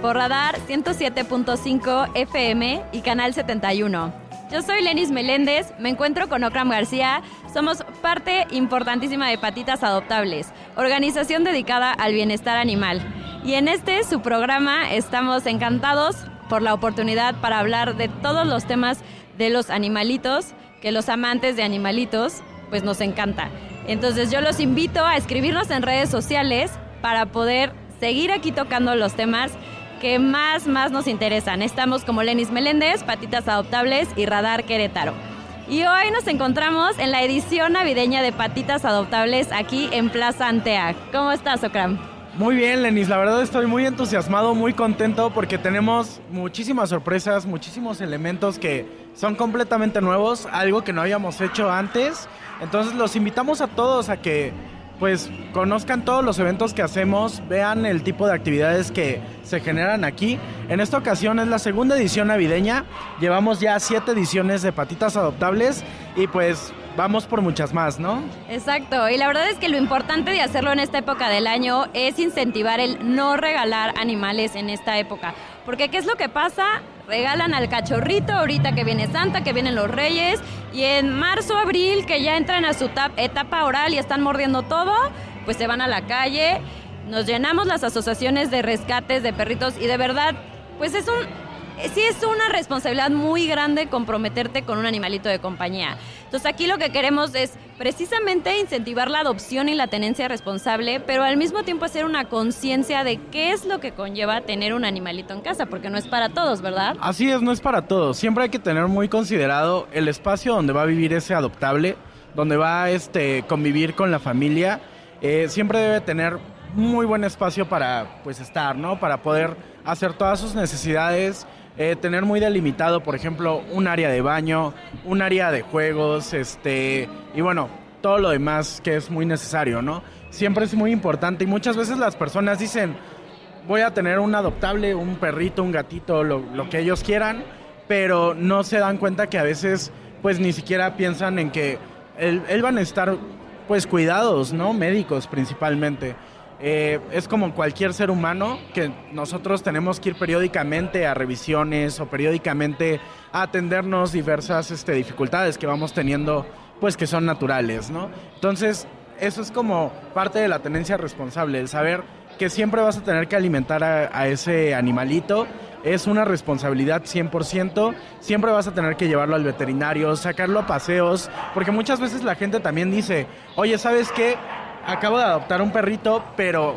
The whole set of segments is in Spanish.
Por Radar 107.5 FM y Canal 71. Yo soy Lenis Meléndez, me encuentro con Okram García, somos parte importantísima de Patitas Adoptables, organización dedicada al bienestar animal. Y en este, su programa, estamos encantados por la oportunidad para hablar de todos los temas de los animalitos, que los amantes de animalitos, pues nos encanta. Entonces yo los invito a escribirnos en redes sociales para poder seguir aquí tocando los temas que más, más nos interesan. Estamos como Lenis Meléndez, Patitas Adoptables y Radar Querétaro. Y hoy nos encontramos en la edición navideña de Patitas Adoptables aquí en Plaza Antea. ¿Cómo estás, Okram? Muy bien, Lenis. La verdad estoy muy entusiasmado, muy contento porque tenemos muchísimas sorpresas, muchísimos elementos que son completamente nuevos, algo que no habíamos hecho antes. Entonces los invitamos a todos a que pues conozcan todos los eventos que hacemos, vean el tipo de actividades que se generan aquí. En esta ocasión es la segunda edición navideña, llevamos ya siete ediciones de patitas adoptables y pues vamos por muchas más, ¿no? Exacto, y la verdad es que lo importante de hacerlo en esta época del año es incentivar el no regalar animales en esta época. Porque ¿qué es lo que pasa? Regalan al cachorrito ahorita que viene Santa, que vienen los Reyes, y en marzo, abril, que ya entran a su etapa oral y están mordiendo todo, pues se van a la calle. Nos llenamos las asociaciones de rescates de perritos y de verdad, pues es un, sí es una responsabilidad muy grande comprometerte con un animalito de compañía. Entonces aquí lo que queremos es precisamente incentivar la adopción y la tenencia responsable, pero al mismo tiempo hacer una conciencia de qué es lo que conlleva tener un animalito en casa, porque no es para todos, ¿verdad? Así es, no es para todos. Siempre hay que tener muy considerado el espacio donde va a vivir ese adoptable, donde va a este, convivir con la familia. Eh, siempre debe tener muy buen espacio para pues estar, ¿no? Para poder hacer todas sus necesidades eh, tener muy delimitado, por ejemplo, un área de baño, un área de juegos, este, y bueno, todo lo demás que es muy necesario, ¿no? Siempre es muy importante y muchas veces las personas dicen, voy a tener un adoptable, un perrito, un gatito, lo, lo que ellos quieran, pero no se dan cuenta que a veces pues ni siquiera piensan en que él, él van a estar pues cuidados, ¿no? Médicos principalmente. Eh, es como cualquier ser humano que nosotros tenemos que ir periódicamente a revisiones o periódicamente a atendernos diversas este, dificultades que vamos teniendo, pues que son naturales, ¿no? Entonces, eso es como parte de la tenencia responsable, el saber que siempre vas a tener que alimentar a, a ese animalito. Es una responsabilidad 100%. Siempre vas a tener que llevarlo al veterinario, sacarlo a paseos, porque muchas veces la gente también dice, oye, ¿sabes qué? Acabo de adoptar un perrito, pero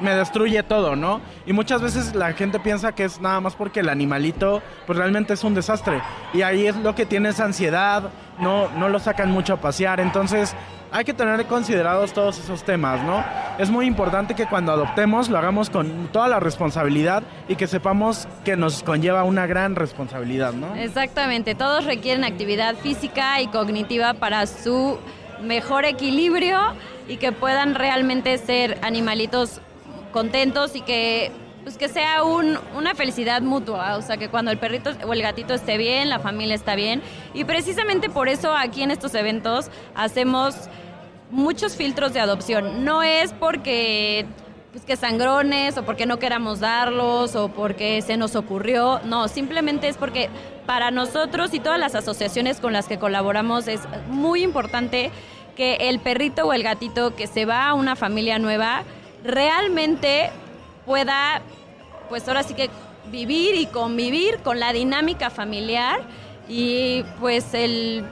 me destruye todo, ¿no? Y muchas veces la gente piensa que es nada más porque el animalito, pues realmente es un desastre. Y ahí es lo que tiene ansiedad, no, no lo sacan mucho a pasear. Entonces, hay que tener considerados todos esos temas, ¿no? Es muy importante que cuando adoptemos lo hagamos con toda la responsabilidad y que sepamos que nos conlleva una gran responsabilidad, ¿no? Exactamente, todos requieren actividad física y cognitiva para su mejor equilibrio y que puedan realmente ser animalitos contentos y que pues que sea un, una felicidad mutua, o sea, que cuando el perrito o el gatito esté bien, la familia está bien. Y precisamente por eso aquí en estos eventos hacemos muchos filtros de adopción. No es porque pues que sangrones o porque no queramos darlos o porque se nos ocurrió, no, simplemente es porque para nosotros y todas las asociaciones con las que colaboramos es muy importante que el perrito o el gatito que se va a una familia nueva realmente pueda, pues ahora sí que vivir y convivir con la dinámica familiar y pues el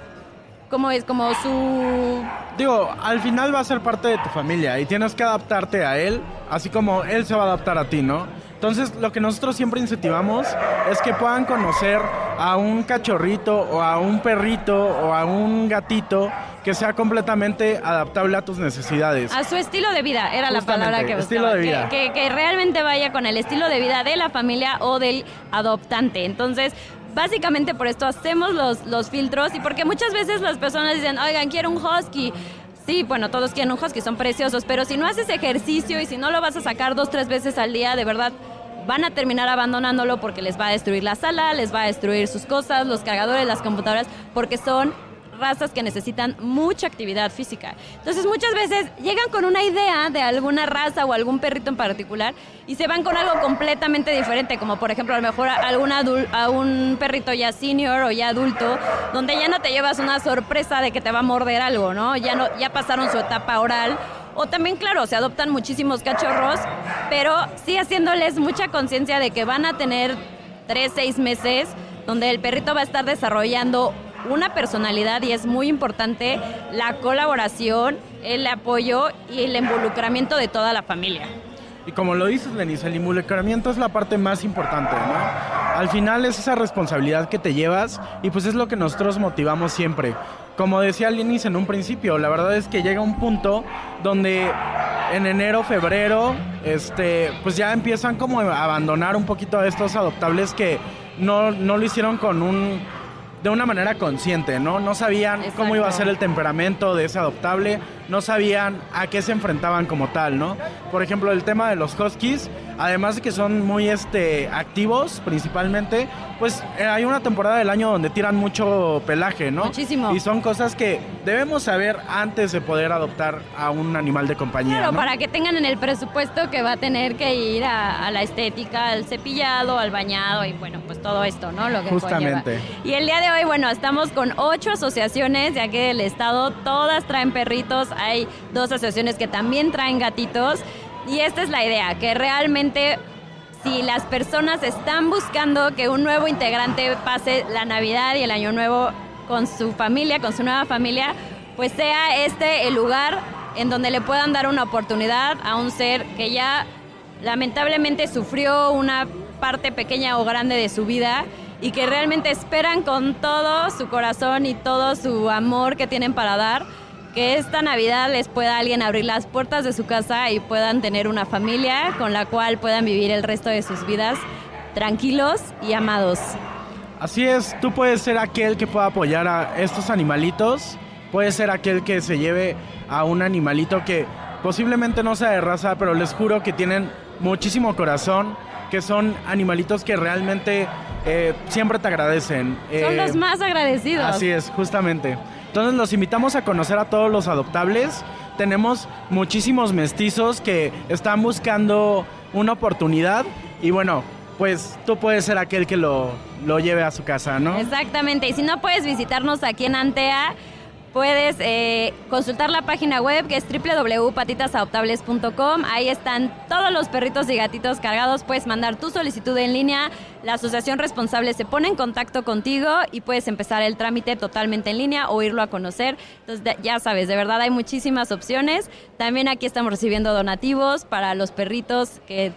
como es como su digo al final va a ser parte de tu familia y tienes que adaptarte a él así como él se va a adaptar a ti no entonces lo que nosotros siempre incentivamos es que puedan conocer a un cachorrito o a un perrito o a un gatito que sea completamente adaptable a tus necesidades. A su estilo de vida, era la palabra que buscaba. Estilo de vida. Que, que, realmente vaya con el estilo de vida de la familia o del adoptante. Entonces, básicamente por esto hacemos los, los filtros y porque muchas veces las personas dicen, oigan, quiero un husky. Sí, bueno, todos quieren un husky, son preciosos, pero si no haces ejercicio y si no lo vas a sacar dos, tres veces al día, de verdad van a terminar abandonándolo porque les va a destruir la sala, les va a destruir sus cosas, los cargadores, las computadoras, porque son razas que necesitan mucha actividad física. Entonces muchas veces llegan con una idea de alguna raza o algún perrito en particular y se van con algo completamente diferente, como por ejemplo a lo mejor a, algún a un perrito ya senior o ya adulto, donde ya no te llevas una sorpresa de que te va a morder algo, ¿no? Ya, no, ya pasaron su etapa oral. O también, claro, se adoptan muchísimos cachorros, pero sí haciéndoles mucha conciencia de que van a tener tres, seis meses donde el perrito va a estar desarrollando una personalidad y es muy importante la colaboración, el apoyo y el involucramiento de toda la familia. Y como lo dices, Denise, el involucramiento es la parte más importante, ¿no? Al final es esa responsabilidad que te llevas y pues es lo que nosotros motivamos siempre. Como decía Denise en un principio, la verdad es que llega un punto donde en enero, febrero, este, pues ya empiezan como a abandonar un poquito a estos adoptables que no, no lo hicieron con un de una manera consciente, ¿no? No sabían cómo iba a ser el temperamento de ese adoptable, no sabían a qué se enfrentaban como tal, ¿no? Por ejemplo, el tema de los huskies, además de que son muy este, activos principalmente, pues eh, hay una temporada del año donde tiran mucho pelaje, ¿no? Muchísimo. Y son cosas que debemos saber antes de poder adoptar a un animal de compañía. Claro, para que tengan en el presupuesto que va a tener que ir a, la estética, al cepillado, al bañado y bueno, pues todo esto, ¿no? Lo que Justamente. Y el día de hoy, bueno, estamos con ocho asociaciones ya que el estado, todas traen perritos hay dos asociaciones que también traen gatitos y esta es la idea, que realmente si las personas están buscando que un nuevo integrante pase la Navidad y el Año Nuevo con su familia, con su nueva familia, pues sea este el lugar en donde le puedan dar una oportunidad a un ser que ya lamentablemente sufrió una parte pequeña o grande de su vida y que realmente esperan con todo su corazón y todo su amor que tienen para dar que esta Navidad les pueda alguien abrir las puertas de su casa y puedan tener una familia con la cual puedan vivir el resto de sus vidas tranquilos y amados. Así es, tú puedes ser aquel que pueda apoyar a estos animalitos, puedes ser aquel que se lleve a un animalito que posiblemente no sea de raza, pero les juro que tienen muchísimo corazón, que son animalitos que realmente eh, siempre te agradecen. Son los eh, más agradecidos. Así es, justamente. Entonces los invitamos a conocer a todos los adoptables. Tenemos muchísimos mestizos que están buscando una oportunidad y bueno, pues tú puedes ser aquel que lo, lo lleve a su casa, ¿no? Exactamente. Y si no puedes visitarnos aquí en Antea, Puedes eh, consultar la página web que es www.patitasadoptables.com. Ahí están todos los perritos y gatitos cargados. Puedes mandar tu solicitud en línea. La asociación responsable se pone en contacto contigo y puedes empezar el trámite totalmente en línea o irlo a conocer. Entonces, ya sabes, de verdad hay muchísimas opciones. También aquí estamos recibiendo donativos para los perritos que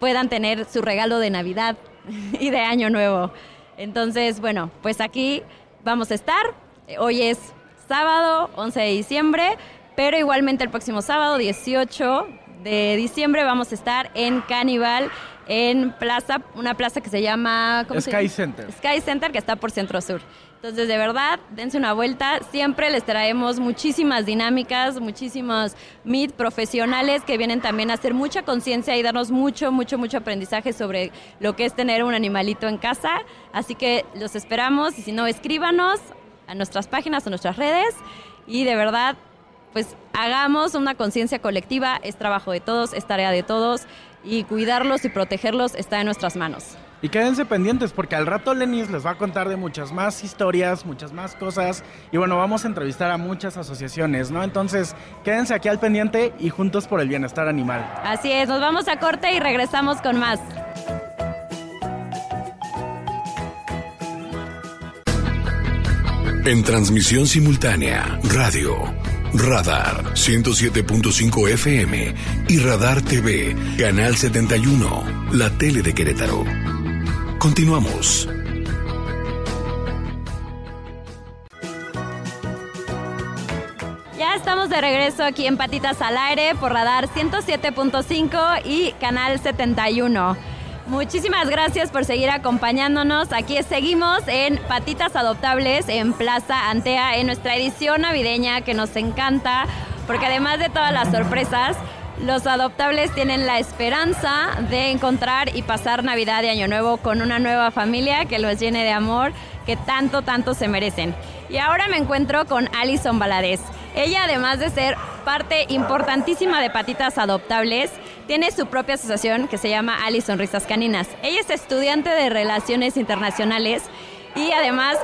puedan tener su regalo de Navidad y de Año Nuevo. Entonces, bueno, pues aquí vamos a estar. Hoy es sábado 11 de diciembre, pero igualmente el próximo sábado 18 de diciembre vamos a estar en Cannibal en plaza, una plaza que se llama Sky Center. Sky Center que está por Centro Sur. Entonces, de verdad, dense una vuelta. Siempre les traemos muchísimas dinámicas, muchísimos meet profesionales que vienen también a hacer mucha conciencia y darnos mucho, mucho, mucho aprendizaje sobre lo que es tener un animalito en casa. Así que los esperamos y si no, escríbanos a nuestras páginas, a nuestras redes y de verdad, pues hagamos una conciencia colectiva, es trabajo de todos, es tarea de todos y cuidarlos y protegerlos está en nuestras manos. Y quédense pendientes porque al rato Lenis les va a contar de muchas más historias, muchas más cosas y bueno, vamos a entrevistar a muchas asociaciones, ¿no? Entonces, quédense aquí al pendiente y juntos por el bienestar animal. Así es, nos vamos a corte y regresamos con más. En transmisión simultánea, radio, Radar 107.5 FM y Radar TV, Canal 71, la tele de Querétaro. Continuamos. Ya estamos de regreso aquí en Patitas al Aire por Radar 107.5 y Canal 71. Muchísimas gracias por seguir acompañándonos. Aquí seguimos en Patitas Adoptables en Plaza Antea en nuestra edición navideña que nos encanta porque además de todas las sorpresas, los adoptables tienen la esperanza de encontrar y pasar Navidad y Año Nuevo con una nueva familia que los llene de amor que tanto, tanto se merecen. Y ahora me encuentro con Alison Valadez. Ella, además de ser parte importantísima de Patitas Adoptables, tiene su propia asociación que se llama Alison Risas Caninas. Ella es estudiante de Relaciones Internacionales y además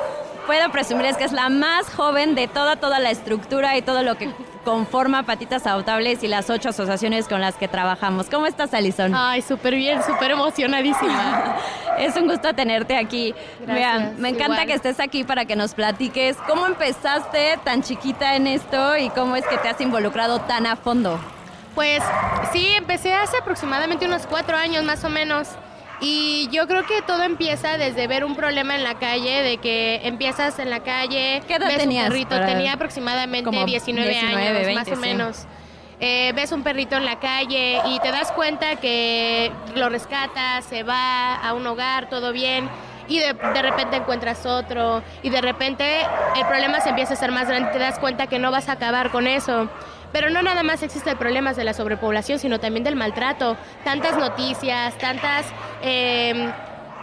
puedo presumirles que es la más joven de toda, toda la estructura y todo lo que conforma Patitas Adoptables y las ocho asociaciones con las que trabajamos. ¿Cómo estás, Alison? Ay, súper bien, súper emocionadísima. es un gusto tenerte aquí. Gracias, me encanta que estés aquí para que nos platiques cómo empezaste tan chiquita en esto y cómo es que te has involucrado tan a fondo. Pues sí, empecé hace aproximadamente unos cuatro años más o menos. Y yo creo que todo empieza desde ver un problema en la calle, de que empiezas en la calle, ¿Qué edad ves tenías un perrito, tenía aproximadamente 19, años, más o menos. Eh, ves un perrito en la calle y te das cuenta que lo rescatas, se va a un hogar, todo bien, y de, de, repente encuentras otro, y de repente el problema se empieza a ser más grande, te das cuenta que no vas a acabar con eso. Pero no nada más existen problemas de la sobrepoblación, sino también del maltrato. Tantas noticias, tantas em,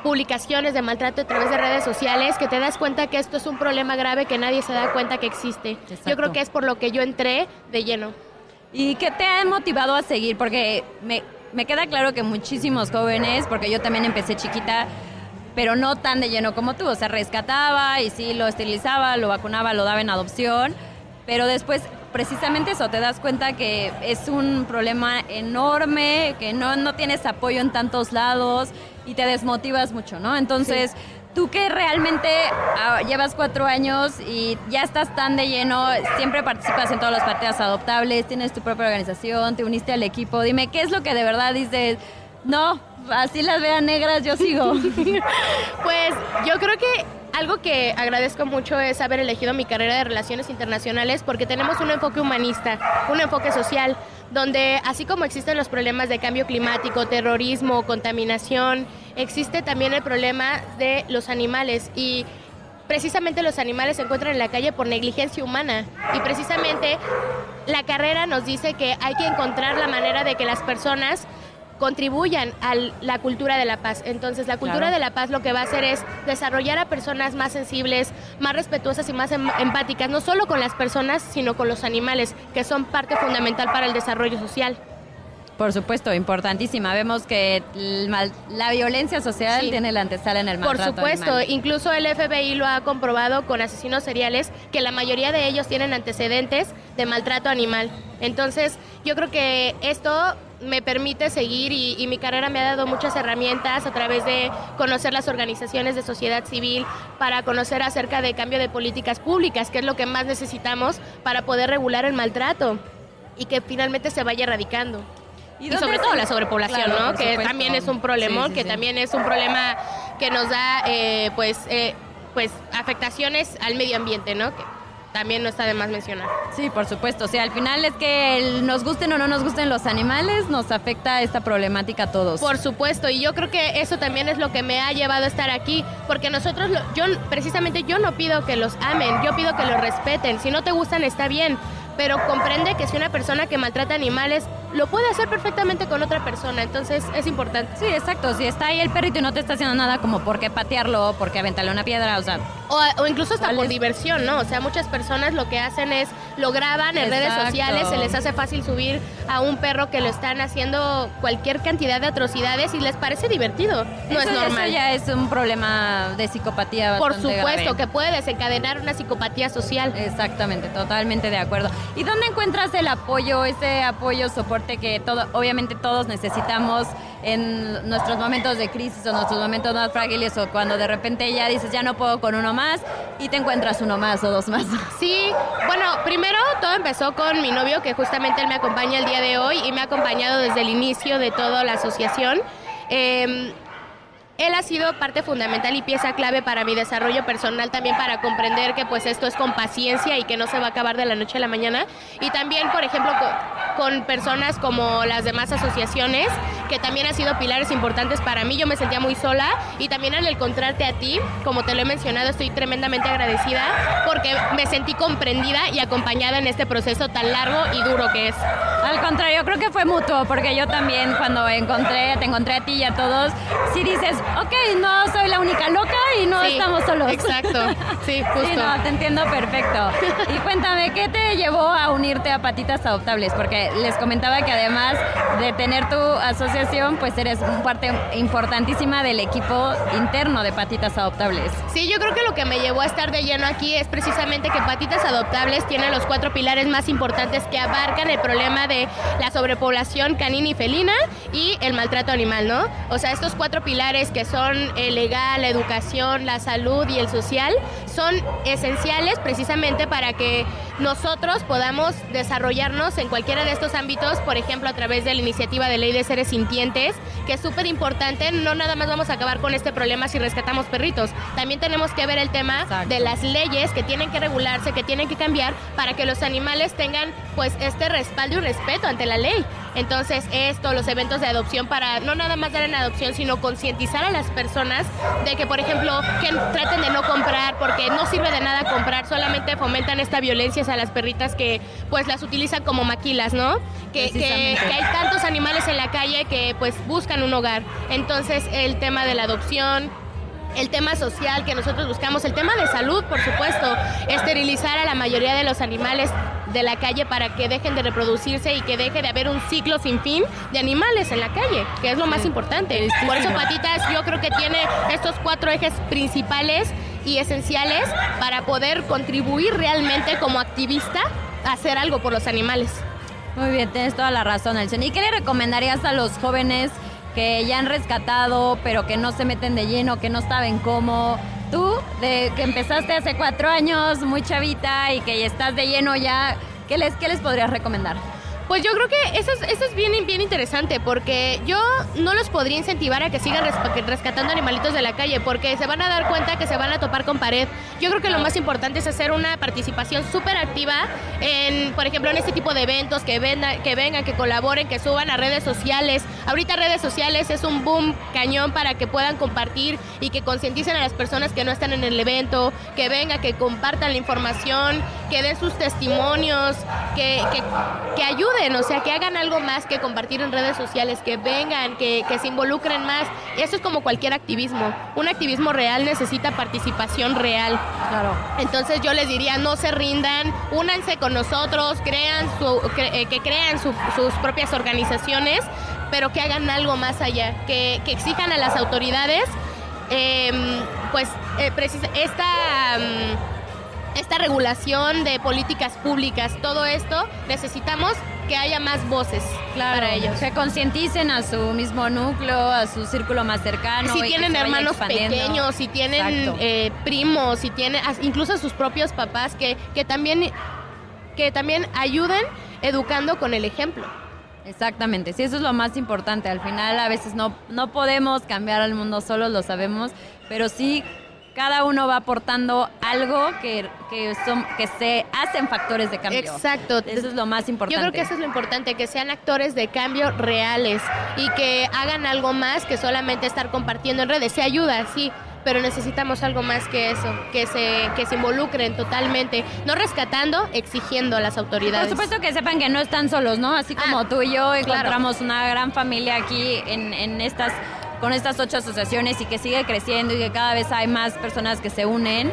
publicaciones de maltrato a través de redes sociales que te das cuenta que esto es un problema grave que nadie se da cuenta que existe. Yo creo que es por lo que yo entré de lleno. ¿Y qué te ha motivado a seguir? Porque me, me queda claro que muchísimos jóvenes, porque yo también empecé chiquita, pero no tan de lleno como tú. O sea, rescataba y sí lo esterilizaba, lo vacunaba, lo daba en adopción, pero después precisamente eso, te das cuenta que es un problema enorme, que no, no tienes apoyo en tantos lados y te desmotivas mucho, ¿no? Entonces, tú que realmente ah, llevas cuatro años y ya estás tan de lleno, siempre participas en todas las partidas adoptables, tienes tu propia organización, te uniste al equipo, dime, ¿qué es lo que de verdad dices? No, así las vean negras, yo sigo. pues yo creo que algo que agradezco mucho es haber elegido mi carrera de Relaciones Internacionales porque tenemos un enfoque humanista, un enfoque social, donde así como existen los problemas de cambio climático, terrorismo, contaminación, existe también el problema de los animales y precisamente los animales se encuentran en la calle por negligencia humana. Y precisamente la carrera nos dice que hay que encontrar la manera de que las personas contribuyan a la cultura de la paz. Entonces, la cultura de la paz lo que va a hacer es desarrollar a personas más sensibles, más respetuosas y más em, empáticas, no solo con las personas, sino con los animales, que son parte fundamental para el desarrollo social. Por supuesto, importantísima. Vemos que la violencia social tiene la antesala en el maltrato Por supuesto, incluso el FBI lo ha comprobado con asesinos seriales, que la mayoría de ellos tienen antecedentes de maltrato animal. Entonces, yo creo que esto me permite seguir y, mi carrera me ha dado muchas herramientas a través de conocer las organizaciones de sociedad civil, para conocer acerca de cambio de políticas públicas, que es lo que más necesitamos para poder regular el maltrato y que finalmente se vaya erradicando. Y, sobre todo la sobrepoblación, ¿no? Que también es un problema, que también es un problema que nos da, eh, pues, eh, pues, afectaciones al medio ambiente, ¿no? También no está de más mencionar. Sí, por supuesto. O sea, al final es que nos gusten o no nos gusten los animales, nos afecta esta problemática a todos. Por supuesto, y yo creo que eso también es lo que me ha llevado a estar aquí, porque nosotros, yo precisamente yo no pido que los amen, yo pido que los respeten. Si no te gustan, está bien, pero comprende que si una persona que maltrata animales lo puede hacer perfectamente con otra persona, entonces es importante. Sí, exacto, si está ahí el perrito y no te está haciendo nada como por qué patearlo, por qué aventarle una piedra, o sea... O, incluso hasta por diversión, ¿no? O sea, muchas personas lo que hacen es, lo graban en redes sociales, se les hace fácil subir a un perro que lo están haciendo cualquier cantidad de atrocidades y les parece divertido, no es normal. Eso ya es un problema de psicopatía Por supuesto, que puede desencadenar una psicopatía social. Exactamente, totalmente de acuerdo. ¿Y dónde encuentras el apoyo, ese apoyo, soporte que todo, obviamente todos necesitamos en nuestros momentos de crisis o nuestros momentos más frágiles o cuando de repente ya dices ya no puedo con uno más y te encuentras uno más o dos más? Sí, bueno, primero todo empezó con mi novio que justamente él me acompaña el día de hoy y me ha acompañado desde el inicio de toda la asociación. Eh, él ha sido parte fundamental y pieza clave para mi desarrollo personal, también para comprender que pues esto es con paciencia y que no se va a acabar de la noche a la mañana. Y también, por ejemplo, personas como las demás asociaciones, que también han sido pilares importantes para mí. Yo me sentía muy sola y también al encontrarte a ti, como te lo he mencionado, estoy tremendamente agradecida porque me sentí comprendida y acompañada en este proceso tan largo y duro que es. Al contrario, creo que fue mutuo, porque yo también cuando encontré, te encontré a ti y a todos, sí dices, ok, no soy la única loca y no estamos solos. Exacto, sí, justo. Sí, no, te entiendo perfecto. Y cuéntame, ¿qué te llevó a unirte a Patitas Adoptables? Porque les comentaba que además de tener tu asociación, pues eres parte importantísima del equipo interno de Patitas Adoptables. Sí, yo creo que lo que me llevó a estar de lleno aquí es precisamente que Patitas Adoptables tiene los cuatro pilares más importantes que abarcan el problema de la sobrepoblación canina y felina y el maltrato animal, ¿no? O sea, estos cuatro pilares que son el legal, la educación, la salud y el social son esenciales precisamente para que nosotros podamos desarrollarnos en cualquiera de estos ámbitos, por ejemplo, a través de la iniciativa de ley de seres sintientes, que es súper importante. No nada más vamos a acabar con este problema si rescatamos perritos. También tenemos que ver el tema de las leyes que tienen que regularse, que tienen que cambiar para que los animales tengan pues este respaldo y respeto ante la ley. Entonces, esto, los eventos de adopción para no nada más dar en adopción, sino concientizar a las personas de que, por ejemplo, que traten de no comprar porque no sirve de nada comprar, solamente fomentan esta violencia a las perritas que pues las utilizan como maquilas, ¿no? Que, que, hay tantos animales en la calle que pues buscan un hogar. Entonces, el tema de la adopción, el tema social que nosotros buscamos, el tema de salud, por supuesto, esterilizar a la mayoría de los animales de la calle para que dejen de reproducirse y que deje de haber un ciclo sin fin de animales en la calle, que es lo más importante. Por eso Patitas yo creo que tiene estos cuatro ejes principales y esenciales para poder contribuir realmente como activista a hacer algo por los animales. Muy bien, tienes toda la razón, Elson. ¿Y qué le recomendarías a los jóvenes que ya han rescatado, pero que no se meten de lleno, que no saben cómo? Tú, de que empezaste hace cuatro años, muy chavita, y que estás de lleno ya, ¿qué les, qué les podrías recomendar? Pues yo creo que eso es, eso es bien, bien interesante porque yo no los podría incentivar a que sigan rescatando animalitos de la calle porque se van a dar cuenta que se van a topar con pared. Yo creo que lo más importante es hacer una participación súper activa en, por ejemplo, en este tipo de eventos, que, que vengan, que colaboren, que suban a redes sociales. Ahorita redes sociales es un boom cañón para que puedan compartir y que concienticen a las personas que no están en el evento, que vengan, que compartan la información, que den sus testimonios, que, que, que ayuden o sea, que hagan algo más que compartir en redes sociales, que vengan, que, se involucren más. Eso es como cualquier activismo. Un activismo real necesita participación real. Claro. Entonces yo les diría, no se rindan, únanse con nosotros, crean su, eh, que crean sus propias organizaciones, pero que hagan algo más allá, que, exijan a las autoridades, em, pues, eh, esta... Mm, esta regulación de políticas públicas, todo esto, necesitamos que haya más voces para ellos. Que concienticen a su mismo núcleo, a su círculo más cercano. Si tienen hermanos pequeños, si tienen eh, primos, si tienen incluso sus propios papás, que, que, también, que también ayuden educando con el ejemplo. Exactamente, sí, eso es lo más importante. Al final a veces no, no podemos cambiar al mundo solos, lo sabemos, pero sí cada uno va aportando algo que, que, son, que se hacen factores de cambio. Exacto. Eso es lo más importante. Yo creo que eso es lo importante, que sean actores de cambio reales y que hagan algo más que solamente estar compartiendo en redes. Se ayuda, sí, pero necesitamos algo más que eso, que se, que se involucren totalmente, no rescatando, exigiendo a las autoridades. Por supuesto que sepan que no están solos, ¿no? Así como ah, tú y yo encontramos una gran familia aquí en, en estas con estas ocho asociaciones y que sigue creciendo y que cada vez hay más personas que se unen,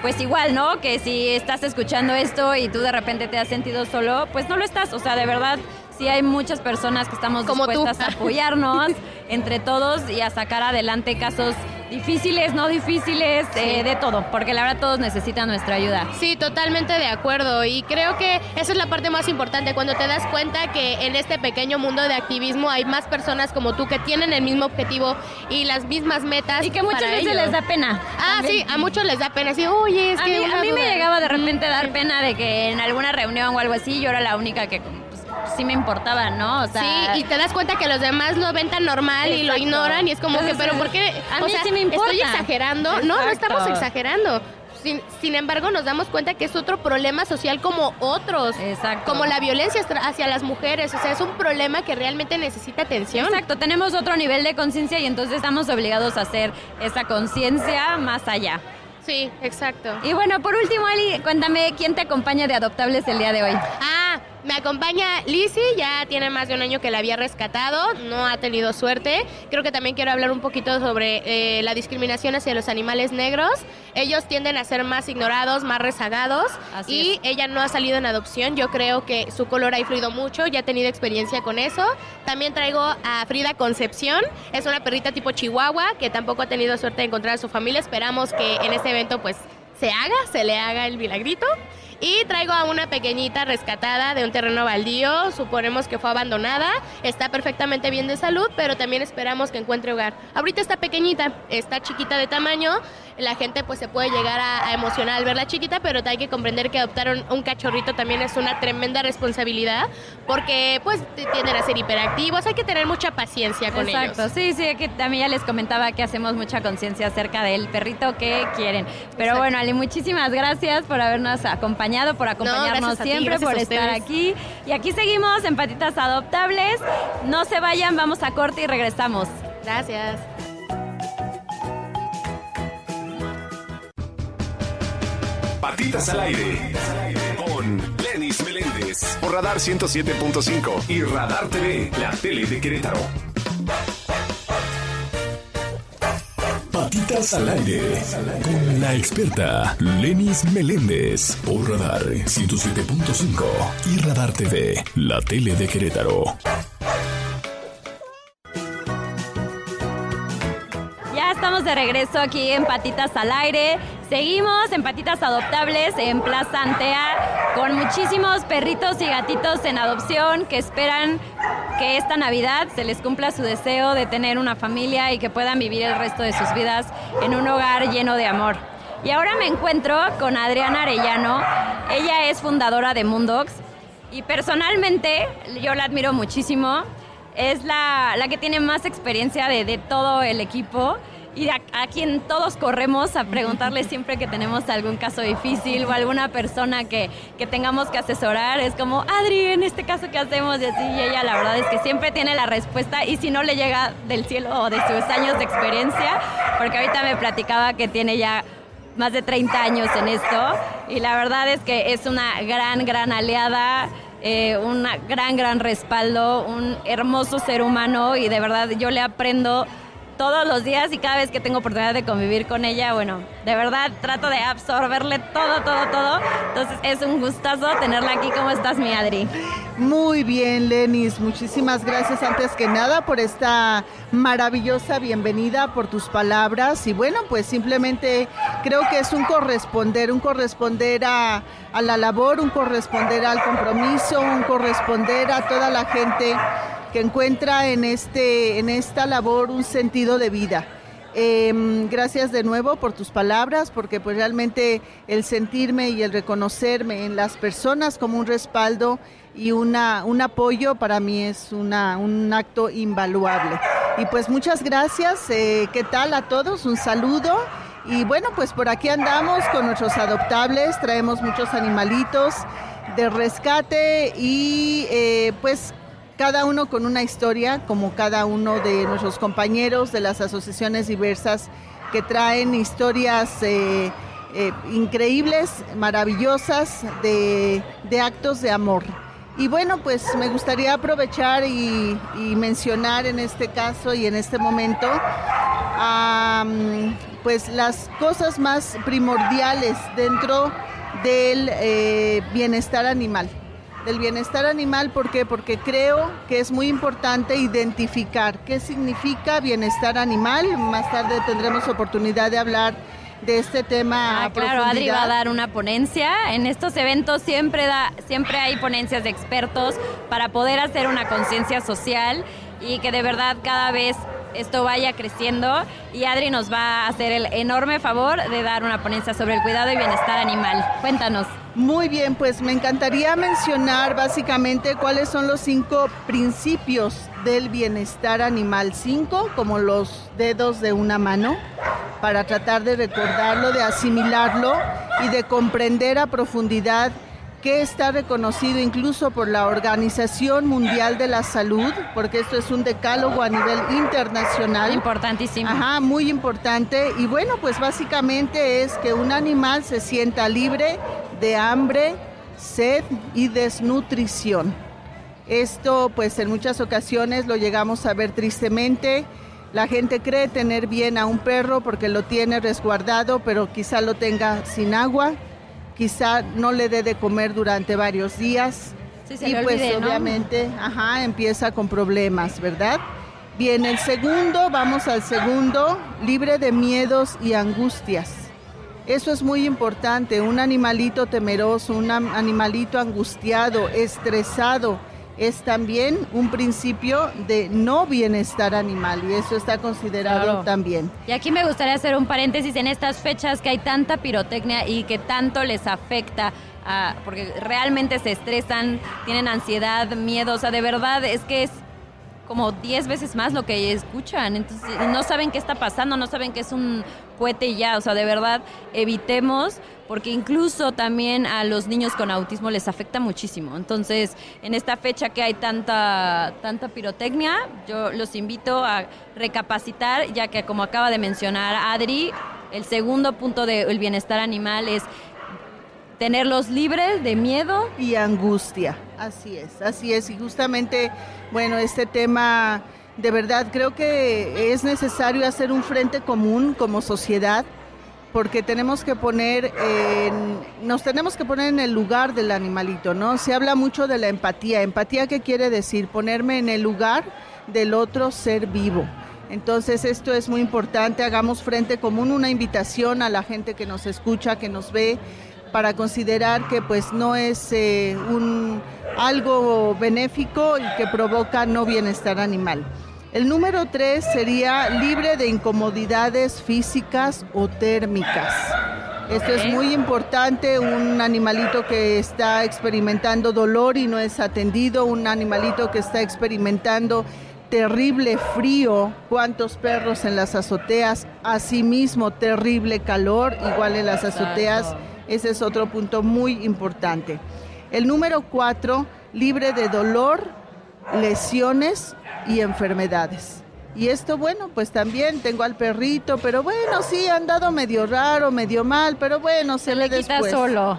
pues igual, ¿no? Que si estás escuchando esto y tú de repente te has sentido solo, pues no lo estás. O sea, de verdad, sí hay muchas personas que estamos dispuestas a apoyarnos entre todos y a sacar adelante casos difíciles, no difíciles, eh, de todo, porque la verdad todos necesitan nuestra ayuda. Sí, totalmente de acuerdo y creo que esa es la parte más importante, cuando te das cuenta que en este pequeño mundo de activismo hay más personas como tú que tienen el mismo objetivo y las mismas metas. Y que muchas veces les da pena. Ah, sí, a muchos les da pena. Sí, oye, es a que... Mí, a mí me llegaba de repente a dar pena de que en alguna reunión o algo así yo era la única que sí me importaba, ¿no? O sea, sí, y te das cuenta que los demás lo ven tan normal y lo ignoran y es como que, pero ¿por qué? A mí sí me importa. Estoy exagerando. No, no estamos exagerando sin, sin embargo nos damos cuenta que es otro problema social como otros. Exacto. Como la violencia hacia las mujeres, o sea, es un problema que realmente necesita atención. Exacto, tenemos otro nivel de conciencia y entonces estamos obligados a hacer esa conciencia más allá. Sí, exacto. Y bueno, por último, Ali, cuéntame quién te acompaña de adoptables el día de hoy. Ah, me acompaña Lizzie, ya tiene más de un año que la había rescatado, no ha tenido suerte. Creo que también quiero hablar un poquito sobre eh, la discriminación hacia los animales negros. Ellos tienden a ser más ignorados, más rezagados Así y es. ella no ha salido en adopción. Yo creo que su color ha influido mucho, ya ha tenido experiencia con eso. También traigo a Frida Concepción, es una perrita tipo chihuahua que tampoco ha tenido suerte de encontrar a su familia. Esperamos que en este evento pues se haga, se le haga el milagrito. Y traigo a una pequeñita rescatada de un terreno baldío, suponemos que fue abandonada, está perfectamente bien de salud, pero también esperamos que encuentre hogar. Ahorita está pequeñita, está chiquita de tamaño, la gente pues se puede llegar a, a emocionar al verla chiquita, pero hay que comprender que adoptar un, un cachorrito también es una tremenda responsabilidad, porque pues tienden a ser hiperactivos, hay que tener mucha paciencia con Exacto, ellos. sí, sí, que también ya les comentaba que hacemos mucha conciencia acerca del perrito que quieren. Pero Exacto. bueno, Ali, muchísimas gracias por habernos acompañado, por acompañarnos ti, siempre, por estar aquí. Y aquí seguimos en Patitas Adoptables. No se vayan, vamos a corte y regresamos. Gracias. Patitas al aire. Con Lenis Meléndez. Por Radar 107.5 y Radar TV, la tele de Querétaro. Patitas al aire. Con la experta Lenis Meléndez. Por Radar 107.5 y Radar TV, la tele de Querétaro. Ya estamos de regreso aquí en Patitas al Aire. Seguimos en Patitas Adoptables en Plaza Antea con muchísimos perritos y gatitos en adopción que esperan que esta Navidad se les cumpla su deseo de tener una familia y que puedan vivir el resto de sus vidas en un hogar lleno de amor. Y ahora me encuentro con Adriana Arellano. Ella es fundadora de Moondogs y personalmente yo la admiro muchísimo. Es la, la que tiene más experiencia de, de todo el equipo y a, a quien todos corremos a preguntarle siempre que tenemos algún caso difícil o alguna persona que, que tengamos que asesorar. Es como, Adri, en este caso, ¿qué hacemos? Y así, y ella la verdad es que siempre tiene la respuesta y si no le llega del cielo o de sus años de experiencia, porque ahorita me platicaba que tiene ya más de 30 años en esto y la verdad es que es una gran, gran aliada, eh, un gran, gran respaldo, un hermoso ser humano y de verdad yo le aprendo todos los días y cada vez que tengo oportunidad de convivir con ella, bueno, de verdad trato de absorberle todo, todo, todo. Entonces es un gustazo tenerla aquí. ¿Cómo estás, mi Adri? Muy bien, Lenis. Muchísimas gracias antes que nada por esta maravillosa bienvenida, por tus palabras. Y bueno, pues simplemente creo que es un corresponder, un corresponder a, a la labor, un corresponder al compromiso, un corresponder a toda la gente que encuentra en, este, en esta labor un sentido de vida. Eh, gracias de nuevo por tus palabras, porque pues realmente el sentirme y el reconocerme en las personas como un respaldo y una, un apoyo para mí es una, un acto invaluable. Y pues muchas gracias, eh, ¿qué tal a todos? Un saludo. Y bueno, pues por aquí andamos con nuestros adoptables, traemos muchos animalitos de rescate y eh, pues cada uno con una historia, como cada uno de nuestros compañeros de las asociaciones diversas que traen historias eh, eh, increíbles, maravillosas, de, de, actos de amor. Y bueno, pues me gustaría aprovechar y, mencionar en este caso y en este momento pues las cosas más primordiales dentro del eh, bienestar animal del bienestar animal, ¿por qué? Porque creo que es muy importante identificar qué significa bienestar animal. Más tarde tendremos oportunidad de hablar de este tema. Ah, claro, Adri va a dar una ponencia. En estos eventos siempre, da, siempre hay ponencias de expertos para poder hacer una conciencia social y que de verdad cada vez esto vaya creciendo y Adri nos va a hacer el enorme favor de dar una ponencia sobre el cuidado y bienestar animal. Cuéntanos. Muy bien, pues me encantaría mencionar básicamente cuáles son los cinco principios del bienestar animal. Cinco, como los dedos de una mano. para tratar de recordarlo, de asimilarlo y de comprender a profundidad que está reconocido incluso por la Organización Mundial de la Salud, porque esto es un decálogo a nivel internacional. Importantísimo. Ajá, muy importante. Y bueno, pues básicamente es que un animal se sienta libre de hambre, sed y desnutrición. Esto pues en muchas ocasiones lo llegamos a ver tristemente. La gente cree tener bien a un perro porque lo tiene resguardado, pero quizá lo tenga sin agua quizá no le dé de comer durante varios días y pues obviamente, ajá, empieza con problemas, ¿verdad? Bien, el segundo, vamos al segundo, libre de miedos y angustias. Eso es muy importante, un animalito temeroso, un animalito angustiado, estresado, es también un principio de no bienestar animal y eso está considerado también. Y aquí me gustaría hacer un paréntesis en estas fechas que hay tanta pirotecnia y que tanto les afecta. porque realmente se estresan, tienen ansiedad, miedo, o sea, de verdad es que es como 10 veces más lo que escuchan. Entonces, no saben qué está pasando, no saben que es un cohete ya. O sea, de verdad, evitemos, porque incluso también a los niños con autismo les afecta muchísimo. Entonces, en esta fecha que hay tanta, tanta pirotecnia, yo los invito a recapacitar, ya que como acaba de mencionar Adri, el segundo punto del bienestar animal es tenerlos libres de miedo y angustia. Así es, así es. Y justamente, bueno, este tema, de verdad, creo que es necesario hacer un frente común como sociedad porque tenemos que poner, en, nos tenemos que poner en el lugar del animalito, ¿no? Se habla mucho de la empatía. ¿Empatía qué quiere decir? Ponerme en el lugar del otro ser vivo. Entonces esto es muy importante, hagamos frente común, una invitación a la gente que nos escucha, que nos ve, para considerar que pues no es eh, un algo benéfico y que provoca no bienestar animal. El número tres sería libre de incomodidades físicas o térmicas. Esto es muy importante, un animalito que está experimentando dolor y no es atendido, un animalito que está experimentando terrible frío, cuántos perros en las azoteas, asimismo terrible calor, igual en las azoteas. Ese es otro punto muy importante. El número cuatro, libre de dolor, lesiones y enfermedades. Y esto, bueno, pues también tengo al perrito, pero bueno, sí, ha andado medio raro, medio mal, pero bueno, se, le después. solo.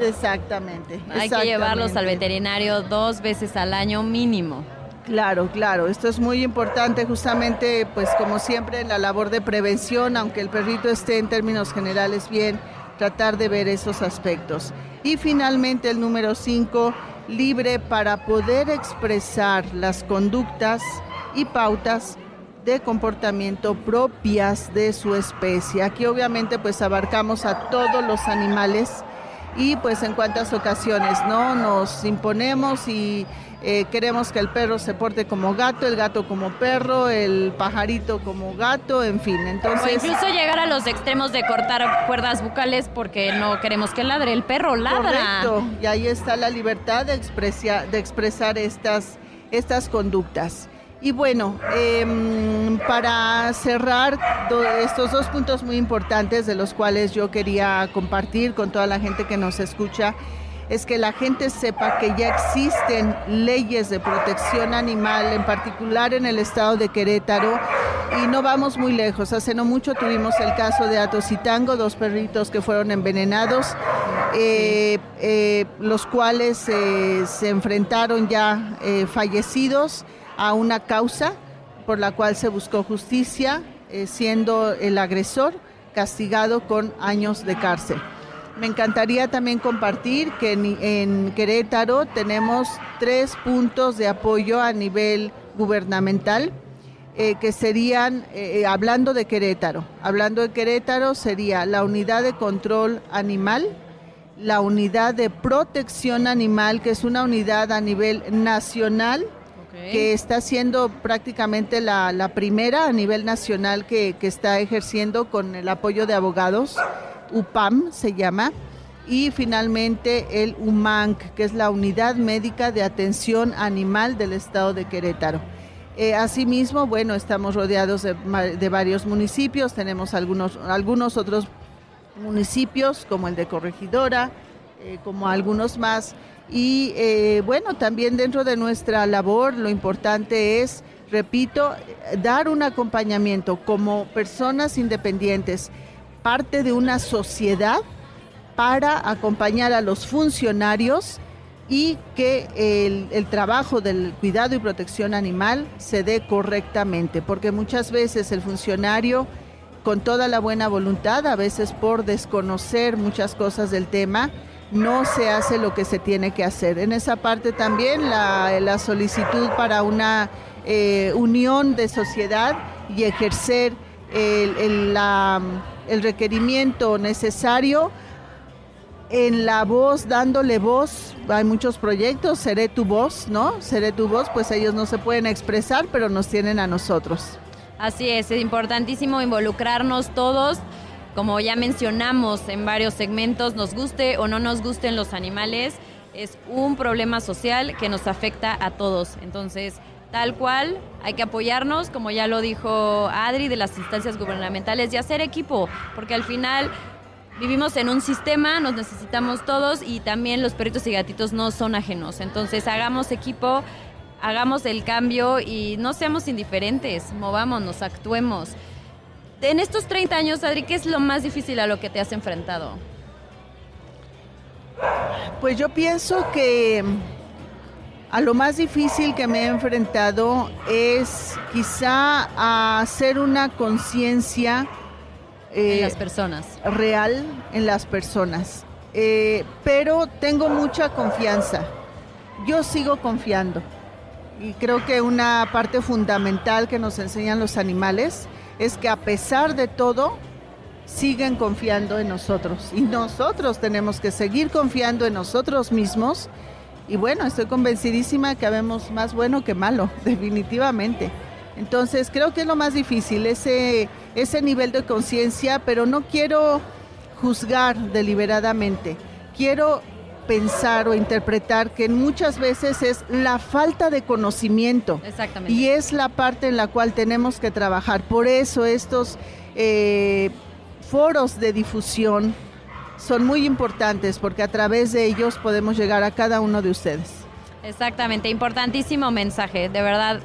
Exactamente. Hay que llevarlos al veterinario dos veces al año mínimo. Claro, claro, esto es muy importante justamente, pues como siempre en la labor de prevención, aunque el perrito esté en términos generales bien, tratar de ver esos aspectos. Y finalmente el número 5, libre para poder expresar las conductas y pautas de comportamiento propias de su especie. Aquí obviamente pues abarcamos a todos los animales y pues en cuántas ocasiones no nos imponemos y eh, queremos que el perro se porte como gato, el gato como perro, el pajarito como gato, en fin. Entonces, o incluso llegar a los extremos de cortar cuerdas bucales porque no queremos que ladre. El perro ladra. Correcto. Y ahí está la libertad de, de expresar estas, estas conductas. Y bueno, em, para cerrar estos dos puntos muy importantes de los cuales yo quería compartir con toda la gente que nos escucha, es que la gente sepa que ya existen leyes de protección animal, en particular en el estado de Querétaro, y no vamos muy lejos. Hace no mucho tuvimos el caso de Atositango, dos perritos que fueron envenenados, eh, eh, los cuales eh, se enfrentaron ya fallecidos a una causa por la cual se buscó justicia, siendo el agresor castigado con años de cárcel. Me encantaría también compartir que en, Querétaro tenemos tres puntos de apoyo a nivel gubernamental. Eh, que serían, eh, eh, hablando de Querétaro, hablando de Querétaro sería la unidad de control animal, la unidad de protección animal, que es una unidad a nivel nacional, que está siendo prácticamente la, primera a nivel nacional que, que está ejerciendo con el apoyo de abogados UPAM se llama, y finalmente el UMANC, que es la Unidad Médica de Atención Animal del Estado de Querétaro. Eh, asimismo, bueno, estamos rodeados de, de, varios municipios, tenemos algunos, algunos otros municipios como el de Corregidora, eh, como algunos más. Y eh, bueno, también dentro de nuestra labor lo importante es, repito, dar un acompañamiento como personas independientes, parte de una sociedad para acompañar a los funcionarios y que el, trabajo del cuidado y protección animal se dé correctamente, porque muchas veces el funcionario, con toda la buena voluntad, a veces por desconocer muchas cosas del tema, no se hace lo que se tiene que hacer. En esa parte también la, la solicitud para una eh, unión de sociedad y ejercer el, el, la, el requerimiento necesario en la voz, dándole voz, hay muchos proyectos, seré tu voz, ¿no? Seré tu voz, pues ellos no se pueden expresar, pero nos tienen a nosotros. Así es, es importantísimo involucrarnos todos. Como ya mencionamos en varios segmentos, nos guste o no nos gusten los animales, es un problema social que nos afecta a todos. Entonces, tal cual, hay que apoyarnos, como ya lo dijo Adri, de las instancias gubernamentales y hacer equipo, porque al final vivimos en un sistema, nos necesitamos todos y también los perritos y gatitos no son ajenos. Entonces hagamos equipo, hagamos el cambio y no seamos indiferentes, movámonos, actuemos. En estos 30 años, Adri, ¿qué es lo más difícil a lo que te has enfrentado? Pues yo pienso que a lo más difícil que me he enfrentado es quizá a hacer una conciencia eh, en las personas. Real en las personas. Eh, pero tengo mucha confianza. Yo sigo confiando. Y creo que una parte fundamental que nos enseñan los animales es que a pesar de todo, siguen confiando en nosotros. Y nosotros tenemos que seguir confiando en nosotros mismos. Y bueno, estoy convencidísima que habemos más bueno que malo, definitivamente. Entonces creo que es lo más difícil, ese, ese nivel de conciencia, pero no quiero juzgar deliberadamente, quiero pensar o interpretar que muchas veces es la falta de conocimiento. Exactamente. Y es la parte en la cual tenemos que trabajar. Por eso estos eh, foros de difusión son muy importantes porque a través de ellos podemos llegar a cada uno de ustedes. Exactamente, importantísimo mensaje, de verdad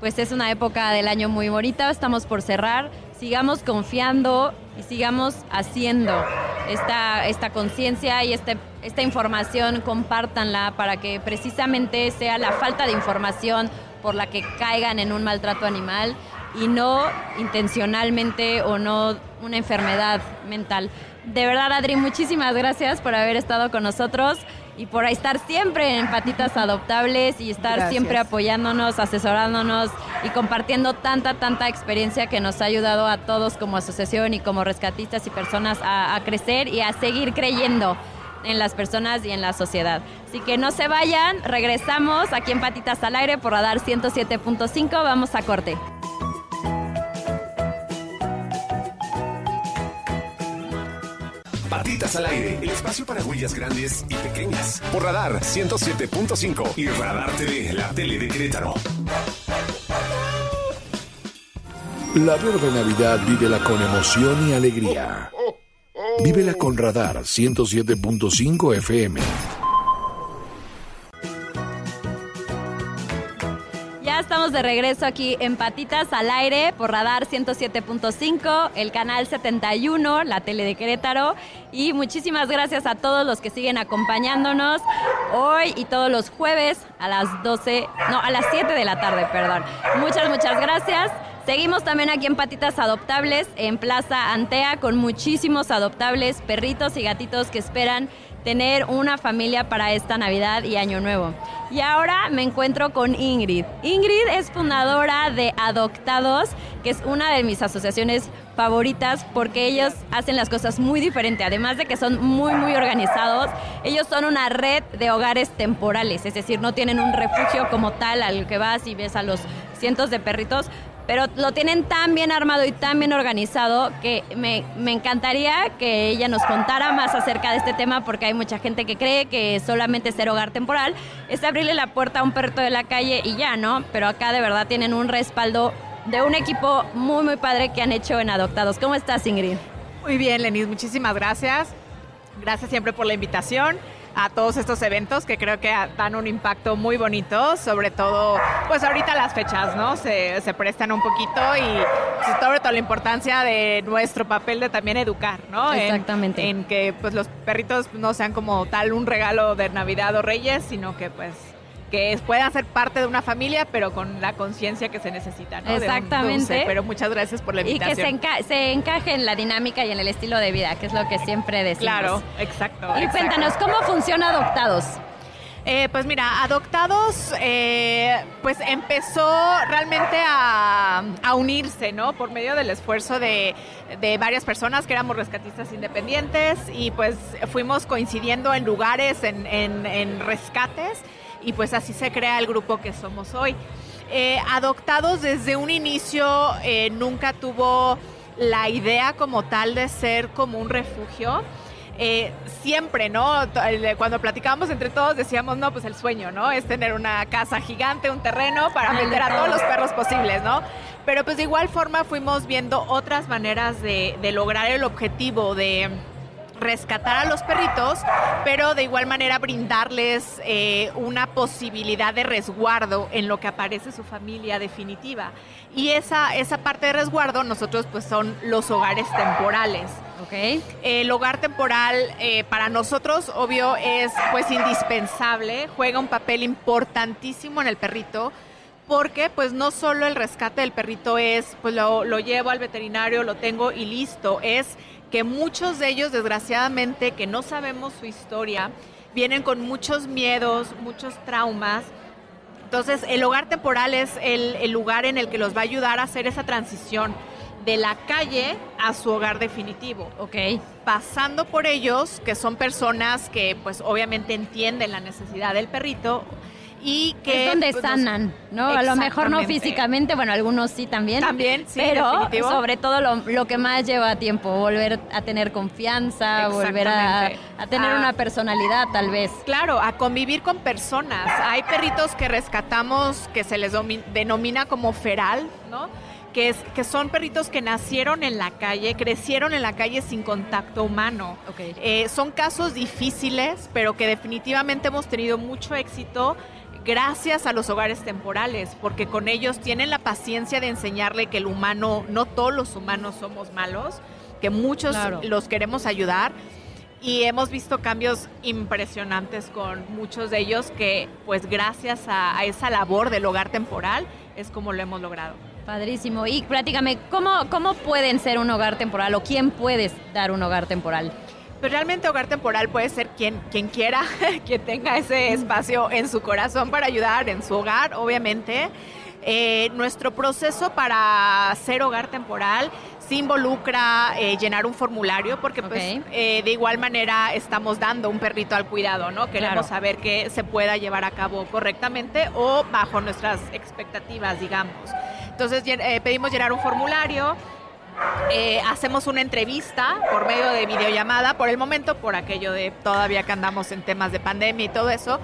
pues es una época del año muy bonita, estamos por cerrar, sigamos confiando y sigamos haciendo esta, esta conciencia y este, esta información, compártanla para que precisamente sea la falta de información por la que caigan en un maltrato animal y no intencionalmente o no una enfermedad mental. De verdad, Adri, muchísimas gracias por haber estado con nosotros y por estar siempre en Patitas Adoptables y estar Gracias. siempre apoyándonos, asesorándonos y compartiendo tanta, tanta experiencia que nos ha ayudado a todos como asociación y como rescatistas y personas a, a crecer y a seguir creyendo en las personas y en la sociedad. Así que no se vayan, regresamos aquí en Patitas al Aire por Radar 107.5, vamos a corte. Patitas al aire, el espacio para huellas grandes y pequeñas. Por Radar 107.5 y Radar TV, la tele de Querétaro. La verde Navidad vívela con emoción y alegría. Vívela con Radar 107.5 FM. De regreso aquí en Patitas al Aire por Radar 107.5, el canal 71, la tele de Querétaro. Y muchísimas gracias a todos los que siguen acompañándonos hoy y todos los jueves a las 12, no, a las 7 de la tarde, perdón. Muchas, muchas gracias. Seguimos también aquí en Patitas Adoptables, en Plaza Antea, con muchísimos adoptables, perritos y gatitos que esperan tener una familia para esta Navidad y Año Nuevo. Y ahora me encuentro con Ingrid. Ingrid es fundadora de Adoptados, que es una de mis asociaciones favoritas porque ellos hacen las cosas muy diferente. Además de que son muy, muy organizados, ellos son una red de hogares temporales, es decir, no tienen un refugio como tal al que vas y ves a los cientos de perritos, pero lo tienen tan bien armado y tan bien organizado que me, me encantaría que ella nos contara más acerca de este tema porque hay mucha gente que cree que solamente ser hogar temporal es abrirle la puerta a un perrito de la calle y ya, ¿no? Pero acá de verdad tienen un respaldo de un equipo muy, muy padre que han hecho en Adoptados. ¿Cómo estás, Ingrid? Muy bien, Lenis, muchísimas gracias. Gracias siempre por la invitación a todos estos eventos que creo que dan un impacto muy bonito, sobre todo, pues ahorita las fechas, ¿no? Se, se prestan un poquito y sobre todo la importancia de nuestro papel de también educar, ¿no? Exactamente. En, en que pues los perritos no sean como tal un regalo de Navidad o Reyes, sino que pues que puedan ser parte de una familia, pero con la conciencia que se necesita, ¿no? Exactamente. pero muchas gracias por la invitación. Y que se, enca se, encaje en la dinámica y en el estilo de vida, que es lo que siempre decimos. Claro, exacto. Y exacto. cuéntanos, ¿cómo funciona Adoptados? Eh, pues mira, Adoptados, eh, pues empezó realmente a, a, unirse, ¿no? Por medio del esfuerzo de, de, varias personas que éramos rescatistas independientes y pues fuimos coincidiendo en lugares, en, en, en rescates y pues así se crea el grupo que somos hoy. Eh, adoptados desde un inicio eh, nunca tuvo la idea como tal de ser como un refugio. Eh, siempre, ¿no? Cuando platicábamos entre todos decíamos, no, pues el sueño, ¿no? Es tener una casa gigante, un terreno para meter a todos los perros posibles, ¿no? Pero pues de igual forma fuimos viendo otras maneras de, de lograr el objetivo de rescatar a los perritos, pero de igual manera brindarles eh, una posibilidad de resguardo en lo que aparece su familia definitiva. Y esa, esa parte de resguardo nosotros pues son los hogares temporales. Okay. El hogar temporal eh, para nosotros, obvio, es pues indispensable, juega un papel importantísimo en el perrito porque pues no solo el rescate del perrito es, pues lo, lo llevo al veterinario, lo tengo y listo, es que muchos de ellos, desgraciadamente, que no sabemos su historia, vienen con muchos miedos, muchos traumas. Entonces, el hogar temporal es el, el, lugar en el que los va a ayudar a hacer esa transición de la calle a su hogar definitivo. Ok. Pasando por ellos, que son personas que, pues, obviamente entienden la necesidad del perrito, y que es donde pues, sanan, ¿no? A lo mejor no físicamente, bueno, algunos sí también. También, sí, pero definitivo. sobre todo lo, lo, que más lleva tiempo, volver a tener confianza, volver a, a tener a, una personalidad tal vez. Claro, a convivir con personas. Hay perritos que rescatamos que se les denomina como feral, ¿no? Que, es, que, son perritos que nacieron en la calle, crecieron en la calle sin contacto humano. Okay. Eh, son casos difíciles, pero que definitivamente hemos tenido mucho éxito gracias a los hogares temporales, porque con ellos tienen la paciencia de enseñarle que el humano, no todos los humanos somos malos, que muchos claro. los queremos ayudar. Y hemos visto cambios impresionantes con muchos de ellos que, pues gracias a, a esa labor del hogar temporal, es como lo hemos logrado. Padrísimo. Y platícame, ¿cómo, ¿cómo pueden ser un hogar temporal o quién puede dar un hogar temporal? Pero realmente hogar temporal puede ser quien, quien quiera, quien tenga ese espacio en su corazón para ayudar, en su hogar, obviamente. Eh, nuestro proceso para ser hogar temporal sí involucra eh, llenar un formulario porque okay. pues eh, de igual manera estamos dando un perrito al cuidado, ¿no? Queremos Claro. saber que se pueda llevar a cabo correctamente o bajo nuestras expectativas, digamos. Entonces pedimos llenar un formulario, eh, hacemos una entrevista por medio de videollamada por el momento, por aquello de todavía que andamos en temas de pandemia y todo eso.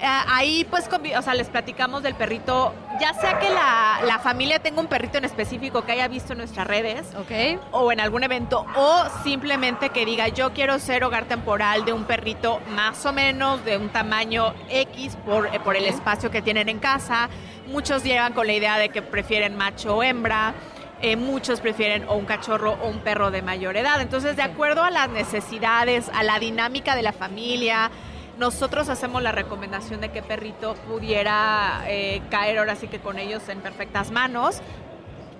Eh, ahí pues, o sea, les platicamos del perrito, ya sea que la, la familia tenga un perrito en específico que haya visto en nuestras redes ¿Ok? o en algún evento, o simplemente que diga yo quiero ser hogar temporal de un perrito más o menos de un tamaño X por, eh, por el espacio que tienen en casa. Muchos llegan con la idea de que prefieren macho o hembra. Eh, muchos prefieren o un cachorro o un perro de mayor edad. Entonces, de acuerdo a las necesidades, a la dinámica de la familia, nosotros hacemos la recomendación de que perrito pudiera eh, caer ahora sí que con ellos en perfectas manos.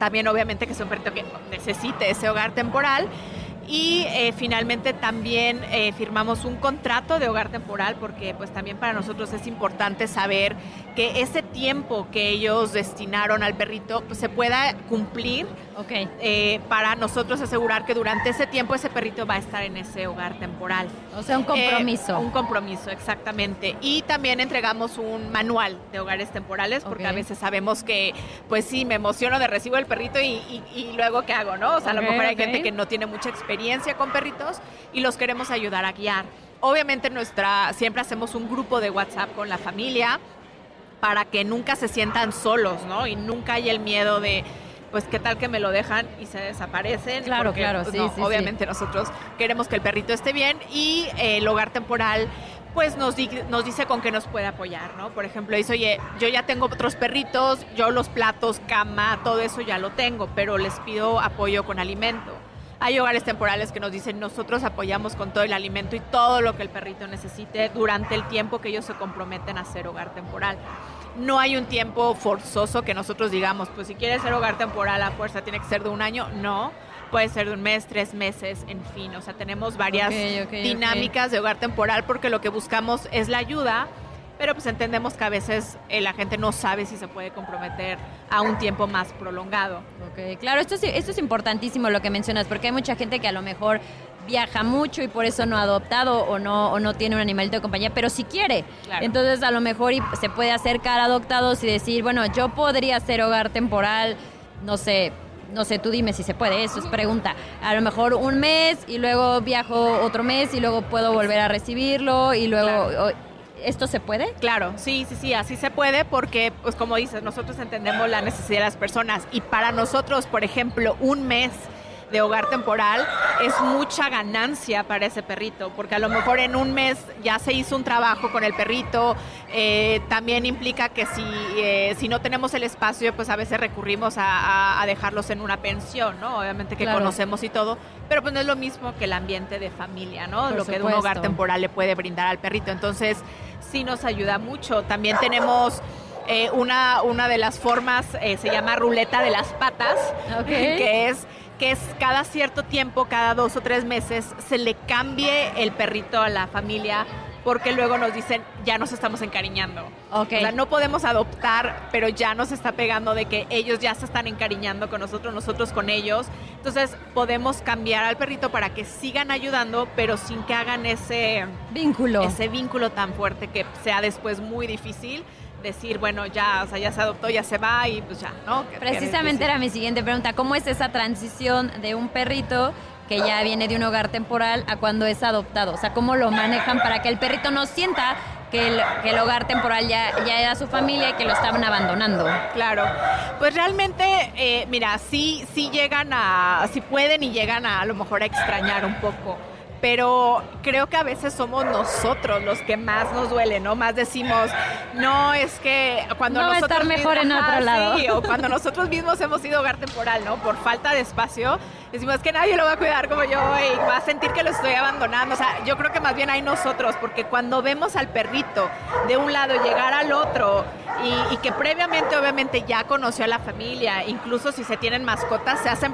También obviamente que sea un perrito que necesite ese hogar temporal. Y eh, finalmente también eh, firmamos un contrato de hogar temporal porque pues también para nosotros es importante saber que ese tiempo que ellos destinaron al perrito pues, se pueda cumplir Ok. eh, para nosotros asegurar que durante ese tiempo ese perrito va a estar en ese hogar temporal. O sea, un compromiso. Eh, un compromiso, exactamente. Y también entregamos un manual de hogares temporales, porque a veces sabemos que, pues sí, me emociono de recibo el perrito y, y- y luego qué hago, ¿no? O sea, a lo mejor hay gente que no tiene mucha experiencia con perritos y los queremos ayudar a guiar. Obviamente nuestra, siempre hacemos un grupo de WhatsApp con la familia para que nunca se sientan solos, ¿no? Y nunca haya el miedo de, pues, ¿qué tal que me lo dejan y se desaparecen? Claro, Porque, claro, pues, sí, no, sí, sí. Obviamente nosotros queremos que el perrito esté bien y eh, el hogar temporal pues nos, di- nos dice con qué nos puede apoyar, ¿no? Por ejemplo, dice, oye, yo ya tengo otros perritos, yo los platos, cama, todo eso ya lo tengo, pero les pido apoyo con alimento. Hay hogares temporales que nos dicen, nosotros apoyamos con todo el alimento y todo lo que el perrito necesite durante el tiempo que ellos se comprometen a ser hogar temporal. No hay un tiempo forzoso que nosotros digamos, pues si quieres ser hogar temporal a fuerza tiene que ser de un año. No, puede ser de un mes, tres meses, en fin. O sea, tenemos varias dinámicas de hogar temporal porque lo que buscamos es la ayuda, pero pues entendemos que a veces eh, la gente no sabe si se puede comprometer a un tiempo más prolongado. Ok, claro, esto es, esto es importantísimo lo que mencionas, porque hay mucha gente que a lo mejor viaja mucho y por eso no ha adoptado o no, o no tiene un animalito de compañía, pero si quiere. Claro. Entonces a lo mejor y se puede acercar a adoptados y decir, bueno, yo podría ser hogar temporal, no sé, no sé, tú dime si se puede, eso es pregunta. A lo mejor un mes y luego viajo otro mes y luego puedo volver a recibirlo y luego... Claro. o- ¿Esto se puede? Claro, sí, sí, sí, así se puede porque, pues como dices, nosotros entendemos la necesidad de las personas y para nosotros, por ejemplo, un mes de hogar temporal es mucha ganancia para ese perrito, porque a lo mejor en un mes ya se hizo un trabajo con el perrito, eh, también implica que si, eh, si no tenemos el espacio, pues a veces recurrimos a, a- a dejarlos en una pensión, ¿no? Obviamente que Claro. conocemos y todo, pero pues no es lo mismo que el ambiente de familia, ¿no? Por lo que un hogar temporal le puede brindar al perrito. Entonces, sí nos ayuda mucho. También tenemos eh, una, una de las formas, eh, se llama ruleta de las patas, que es que es cada cierto tiempo, cada dos o tres meses, se le cambie el perrito a la familia porque luego nos dicen, ya nos estamos encariñando. Ok. O sea, no podemos adoptar, pero ya nos está pegando de que ellos ya se están encariñando con nosotros, nosotros con ellos. Entonces, podemos cambiar al perrito para que sigan ayudando, pero sin que hagan ese Vínculo. ese vínculo tan fuerte que sea después muy difícil decir, bueno, ya, o sea, ya se adoptó, ya se va y pues ya, ¿no? Precisamente era mi siguiente pregunta. ¿Cómo es esa transición de un perrito que ya viene de un hogar temporal a cuando es adoptado? O sea, ¿cómo lo manejan para que el perrito no sienta que el, que el hogar temporal ya, ya era su familia y que lo estaban abandonando? Claro, pues realmente, eh, mira, sí, sí llegan a, sí pueden y llegan a a lo mejor a extrañar un poco, pero creo que a veces somos nosotros los que más nos duele, ¿no? Más decimos, no, es que cuando No va a nosotros estar mejor en otro lado. sí, o cuando nosotros mismos hemos sido hogar temporal, ¿no? Por falta de espacio, decimos que nadie lo va a cuidar como yo y va a sentir que lo estoy abandonando. O sea, yo creo que más bien hay nosotros, porque cuando vemos al perrito de un lado llegar al otro y, y que previamente obviamente ya conoció a la familia, incluso si se tienen mascotas, se hacen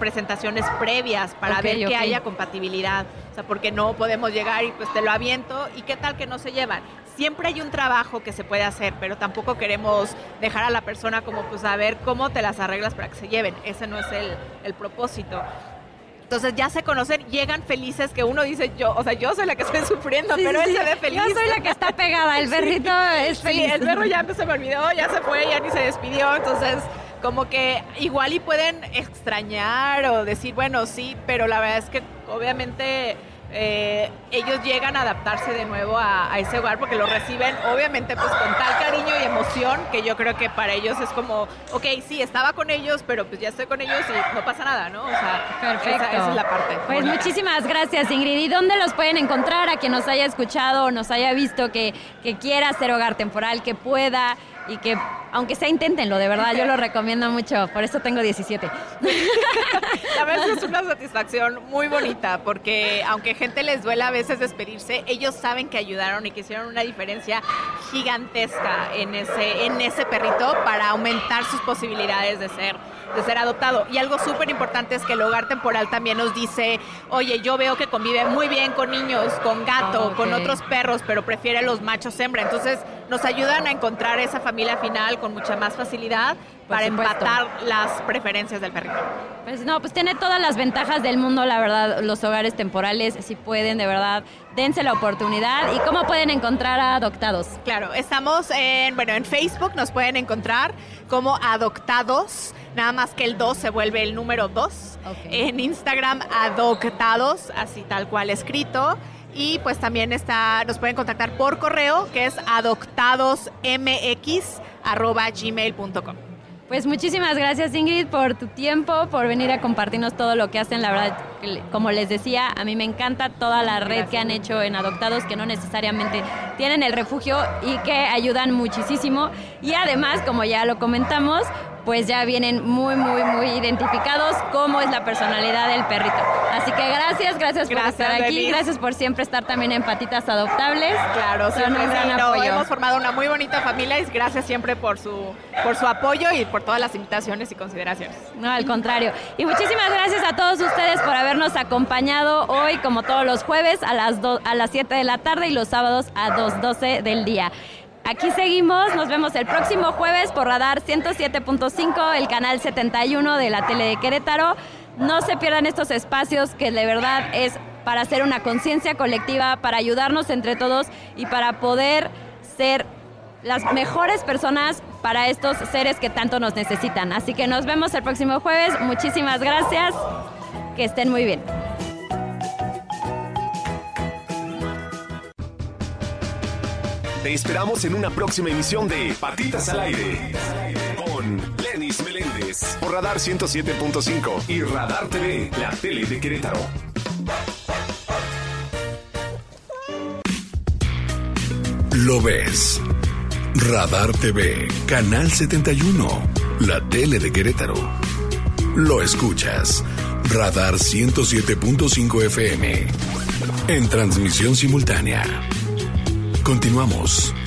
presentaciones previas para ver que haya compatibilidad. O sea, porque no podemos llegar y pues te lo aviento y qué tal que no se llevan. Siempre hay un trabajo que se puede hacer, pero tampoco queremos dejar a la persona como pues a ver cómo te las arreglas para que se lleven. Ese no es el, el propósito. Entonces ya se conocen, llegan felices que uno dice yo, o sea, yo soy la que estoy sufriendo, Sí, pero sí, él se ve feliz. Yo soy la que está pegada, el perrito es Sí, feliz. el perro ya se me olvidó, ya se fue, ya ni se despidió, entonces como que igual y pueden extrañar o decir, bueno, sí, pero la verdad es que obviamente eh, ellos llegan a adaptarse de nuevo a, a ese hogar porque lo reciben obviamente pues con tal cariño y emoción que yo creo que para ellos es como, ok, sí, estaba con ellos, pero pues ya estoy con ellos y no pasa nada, ¿no? O sea, Perfecto. Esa, esa es la parte. Pues bonita. muchísimas gracias, Ingrid. ¿Y dónde los pueden encontrar? A quien nos haya escuchado o nos haya visto que, que quiera hacer hogar temporal, que pueda y que, aunque sea, inténtenlo, de verdad, yo lo recomiendo mucho. Por eso tengo 17. La verdad es que es una satisfacción muy bonita porque aunque gente les duela a veces despedirse, ellos saben que ayudaron y que hicieron una diferencia gigantesca en ese, en ese perrito para aumentar sus posibilidades de ser de ser adoptado. Y algo súper importante es que el hogar temporal también nos dice, oye, yo veo que convive muy bien con niños, con gato, Ah, con ok. otros perros, pero prefiere los machos hembra. Entonces nos ayudan a encontrar esa familia final con mucha más facilidad Por para supuesto. empatar las preferencias del perrito. Pues no, pues tiene todas las ventajas del mundo, la verdad, los hogares temporales, si pueden, de verdad, dense la oportunidad. ¿Y cómo pueden encontrar a adoptados? Claro, estamos en, bueno, en Facebook nos pueden encontrar como adoptados, nada más que el 2 se vuelve el número 2. Ok. En Instagram adoptados, así tal cual escrito. Y pues también está, nos pueden contactar por correo, que es adoptadosmx@gmail.com. Pues muchísimas gracias Ingrid por tu tiempo, por venir a compartirnos todo lo que hacen. La verdad, como les decía, a mí me encanta toda la red que han hecho en adoptados, que no necesariamente tienen el refugio y que ayudan muchísimo. Y además, como ya lo comentamos, pues ya vienen muy, muy, muy identificados cómo es la personalidad del perrito. Así que gracias, gracias por estar aquí, Denise. gracias por siempre estar también en Patitas Adoptables. Claro, Son un gran no, apoyo. hemos formado una muy bonita familia y gracias siempre por su, por su apoyo y por todas las invitaciones y consideraciones. No, al contrario. Y muchísimas gracias a todos ustedes por habernos acompañado hoy, como todos los jueves, a las, do- a las 7 de la tarde y los sábados a 2.12 del día. Aquí seguimos, nos vemos el próximo jueves por Radar 107.5, el canal 71 de la tele de Querétaro. No se pierdan estos espacios que de verdad es para hacer una conciencia colectiva, para ayudarnos entre todos y para poder ser las mejores personas para estos seres que tanto nos necesitan. Así que nos vemos el próximo jueves. Muchísimas gracias. Que estén muy bien. Te esperamos en una próxima emisión de Patitas al Aire. Con Lenis Meléndez. Por Radar 107.5 y Radar TV, la tele de Querétaro. Lo ves. Radar TV, Canal 71, la tele de Querétaro. Lo escuchas. Radar 107.5 FM. En transmisión simultánea. Continuamos.